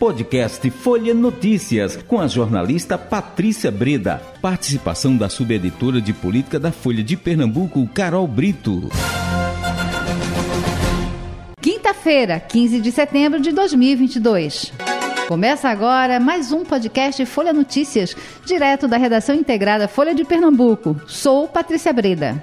Podcast Folha Notícias, com a jornalista Patrícia Breda. Participação da subeditora de política da Folha de Pernambuco, Carol Brito. Quinta-feira, 15 de setembro de 2022. Começa agora mais um podcast Folha Notícias, direto da redação integrada Folha de Pernambuco. Sou Patrícia Breda.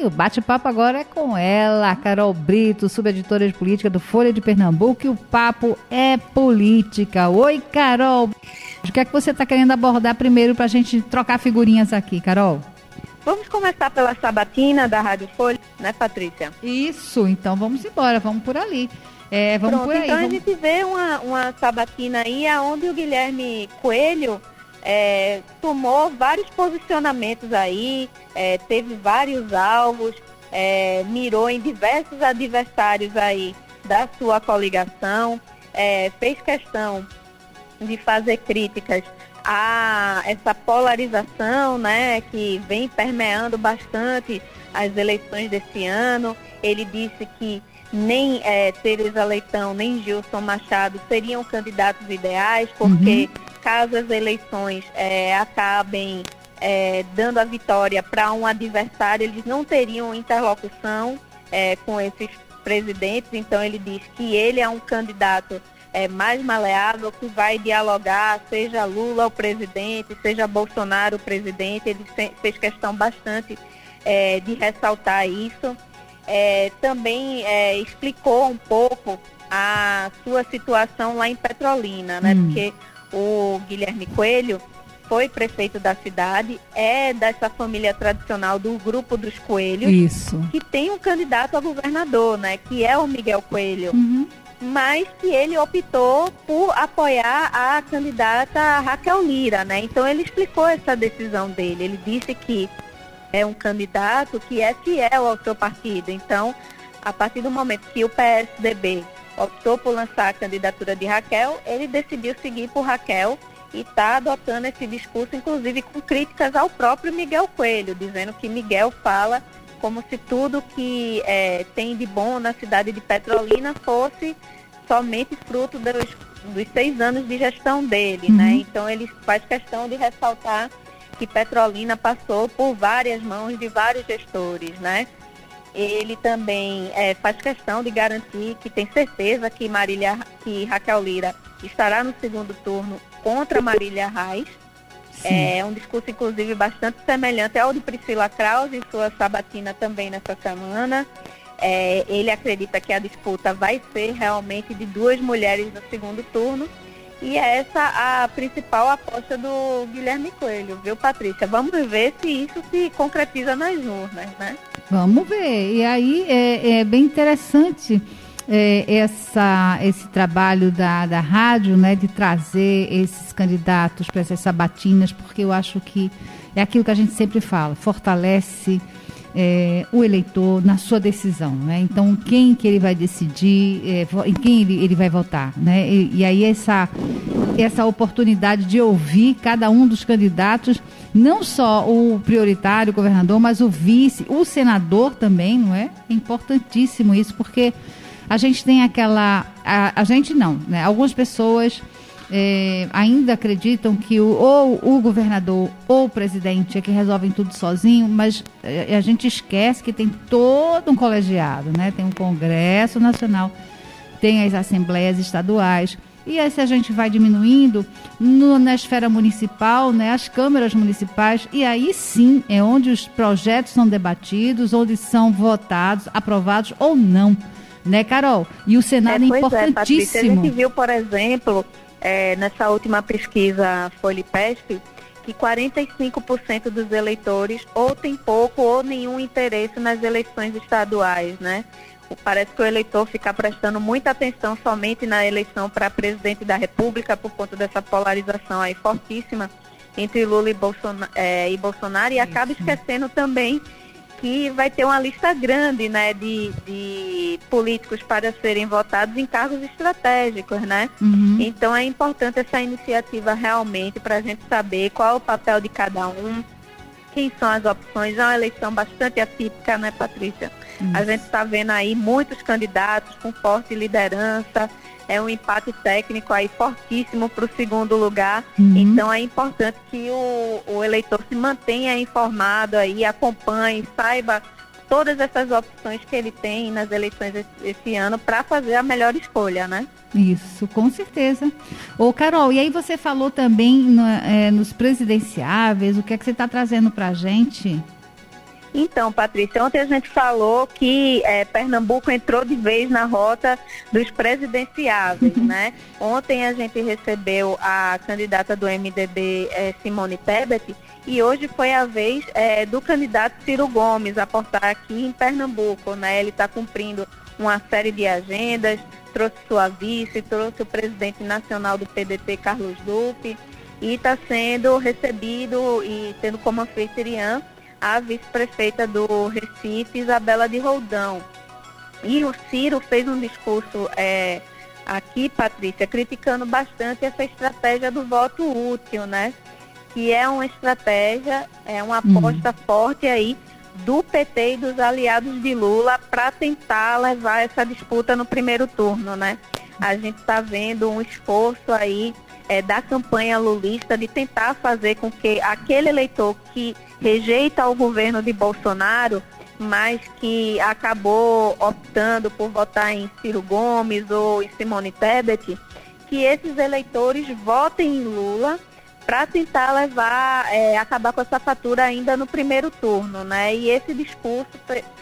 E o bate-papo agora é com ela, Carol Brito, subeditora de política do Folha de Pernambuco, e o papo é política. Oi, Carol. O que é que você está querendo abordar primeiro para a gente trocar figurinhas aqui, Carol? Vamos começar pela sabatina da Rádio Folha, né, Patrícia? Isso, então vamos embora, vamos por ali. É, vamos Pronto, por aí. Então vamos... a gente vê uma, uma sabatina aí onde o Guilherme Coelho é, tomou vários posicionamentos aí, é, teve vários alvos, é, mirou em diversos adversários aí da sua coligação, é, fez questão de fazer críticas a essa polarização, né, que vem permeando bastante as eleições desse ano. Ele disse que nem é, Teresa Leitão nem Gilson Machado seriam candidatos ideais, porque uhum caso as eleições é, acabem é, dando a vitória para um adversário, eles não teriam interlocução é, com esses presidentes. Então ele diz que ele é um candidato é, mais maleável, que vai dialogar, seja Lula o presidente, seja Bolsonaro o presidente. Ele fez questão bastante é, de ressaltar isso. É, também explicou um pouco a sua situação lá em Petrolina, né? Hum. Porque o Guilherme Coelho foi prefeito da cidade, é dessa família tradicional do grupo dos Coelhos, Isso. que tem um candidato a governador, né, que é o Miguel Coelho. Uhum. Mas que ele optou por apoiar a candidata Raquel Lira, né? Então ele explicou essa decisão dele. Ele disse que é um candidato que é fiel ao seu partido. Então, a partir do momento que o PSDB optou por lançar a candidatura de Raquel, ele decidiu seguir por Raquel e está adotando esse discurso, inclusive com críticas ao próprio Miguel Coelho, dizendo que Miguel fala como se tudo que é, tem de bom na cidade de Petrolina fosse somente fruto dos, dos seis anos de gestão dele, né? uhum. né? Então ele faz questão de ressaltar que Petrolina passou por várias mãos de vários gestores, né? Ele também é, faz questão de garantir que tem certeza que Marília, que Raquel Lira estará no segundo turno contra Marília Reis. É um discurso, inclusive, bastante semelhante ao de Priscila Krause em sua sabatina também nessa semana. É, ele acredita que a disputa vai ser realmente de duas mulheres no segundo turno. E é essa a principal aposta do Guilherme Coelho, viu, Patrícia? Vamos ver se isso se concretiza nas urnas, né? Vamos ver. E aí é, é bem interessante é, essa, esse trabalho da, da rádio, né, de trazer esses candidatos para essas sabatinas, porque eu acho que é aquilo que a gente sempre fala, fortalece é, o eleitor na sua decisão, né? Então, quem que ele vai decidir, é, em quem ele, ele vai votar, né? E, e aí essa, essa oportunidade de ouvir cada um dos candidatos não só o prioritário, o governador, mas o vice, o senador também, não é? É importantíssimo isso, porque a gente tem aquela. A, a gente não, né? Algumas pessoas é, ainda acreditam que o, ou o governador ou o presidente é que resolvem tudo sozinho, mas é, a gente esquece que tem todo um colegiado, né? Tem um Congresso Nacional, tem as assembleias estaduais e aí, se a gente vai diminuindo no, na esfera municipal, né, as câmeras municipais, e aí sim é onde os projetos são debatidos, onde são votados, aprovados ou não. Né, Carol? E o Senado é, é importantíssimo. É, a gente viu, por exemplo, é, nessa última pesquisa Folipesp, que 45% dos eleitores ou tem pouco ou nenhum interesse nas eleições estaduais, né? Parece que o eleitor fica prestando muita atenção somente na eleição para presidente da República por conta dessa polarização aí fortíssima entre Lula e Bolsonaro, é, e, Bolsonaro, e acaba esquecendo também que vai ter uma lista grande né, de, de políticos para serem votados em cargos estratégicos, né? Uhum. Então é importante essa iniciativa realmente para a gente saber qual é o papel de cada um, quem são as opções. É uma eleição bastante atípica, né, Patrícia? Isso. A gente está vendo aí muitos candidatos com forte liderança, é um empate técnico aí fortíssimo para o segundo lugar. Uhum. Então é importante que o, o eleitor se mantenha informado aí, acompanhe, saiba todas essas opções que ele tem nas eleições esse, ano para fazer a melhor escolha, né? Isso, com certeza. Ô, Carol, e aí você falou também no, é, nos presidenciáveis, o que é que você está trazendo para a gente? Então, Patrícia, ontem a gente falou que é, Pernambuco entrou de vez na rota dos presidenciáveis, uhum. né? Ontem a gente recebeu a candidata do MDB, é, Simone Tebet, e hoje foi a vez é, do candidato Ciro Gomes aportar aqui em Pernambuco, né? Ele está cumprindo uma série de agendas, trouxe sua vice, trouxe o presidente nacional do PDT, Carlos Dupe, e está sendo recebido e tendo como anfitriã a vice-prefeita do Recife, Isabela de Roldão. E o Ciro fez um discurso é, aqui, Patrícia, criticando bastante essa estratégia do voto útil, né? Que é uma estratégia, é uma uhum. aposta forte aí do PT e dos aliados de Lula para tentar levar essa disputa no primeiro turno, né? A gente está vendo um esforço aí é, da campanha lulista de tentar fazer com que aquele eleitor que rejeita o governo de Bolsonaro, mas que acabou optando por votar em Ciro Gomes ou em Simone Tebet, que esses eleitores votem em Lula para tentar levar, é, acabar com essa fatura ainda no primeiro turno, né? E esse discurso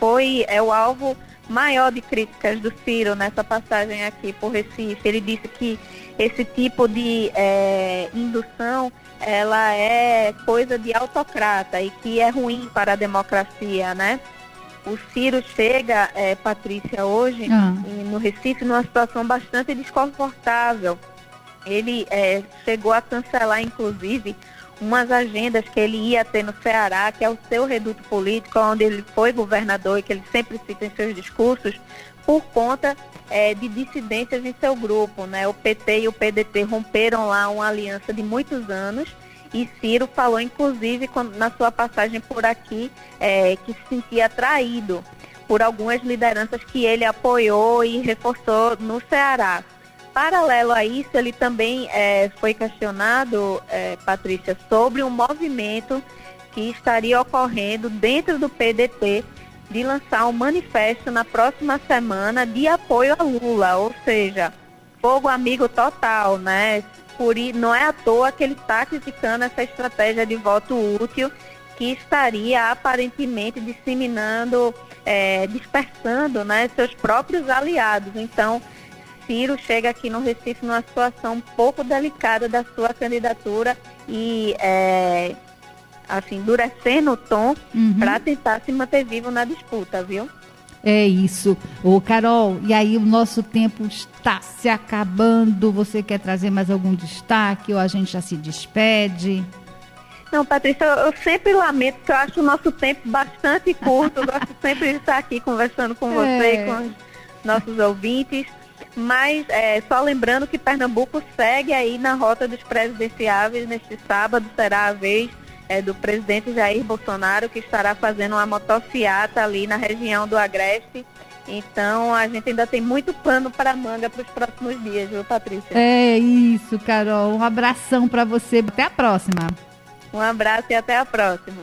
foi é o alvo maior de críticas do Ciro nessa passagem aqui por Recife. Ele disse que esse tipo de é, indução ela é coisa de autocrata e que é ruim para a democracia, né? O Ciro chega, é, Patrícia, hoje ah. no Recife numa situação bastante desconfortável. Ele é, chegou a cancelar, inclusive, umas agendas que ele ia ter no Ceará, que é o seu reduto político, onde ele foi governador e que ele sempre cita em seus discursos, por conta é, de dissidências em seu grupo. Né? O PT e o PDT romperam lá uma aliança de muitos anos e Ciro falou, inclusive, na sua passagem por aqui, é, que se sentia atraído por algumas lideranças que ele apoiou e reforçou no Ceará. Paralelo a isso, ele também é, foi questionado, é, Patrícia, sobre um movimento que estaria ocorrendo dentro do PDT de lançar um manifesto na próxima semana de apoio a Lula, ou seja, fogo amigo total, né? Por, não é à toa que ele está criticando essa estratégia de voto útil que estaria aparentemente disseminando, é, dispersando né, seus próprios aliados. Então, Ciro chega aqui no Recife numa situação um pouco delicada da sua candidatura e é, assim, endurecendo o tom uhum. para tentar se manter vivo na disputa, viu? É isso. Ô, Carol, e aí o nosso tempo está se acabando. Você quer trazer mais algum destaque ou a gente já se despede? Não, Patrícia, eu sempre lamento, porque eu acho o nosso tempo bastante curto. Eu gosto sempre de estar aqui conversando com você é. com os nossos ouvintes. Mas é, só lembrando que Pernambuco segue aí na rota dos presidenciáveis. Neste sábado será a vez é, do presidente Jair Bolsonaro, que estará fazendo uma motociata ali na região do Agreste. Então a gente ainda tem muito pano para manga para os próximos dias, viu, Patrícia? É isso, Carol. Um abração para você. Até a próxima. Um abraço e até a próxima.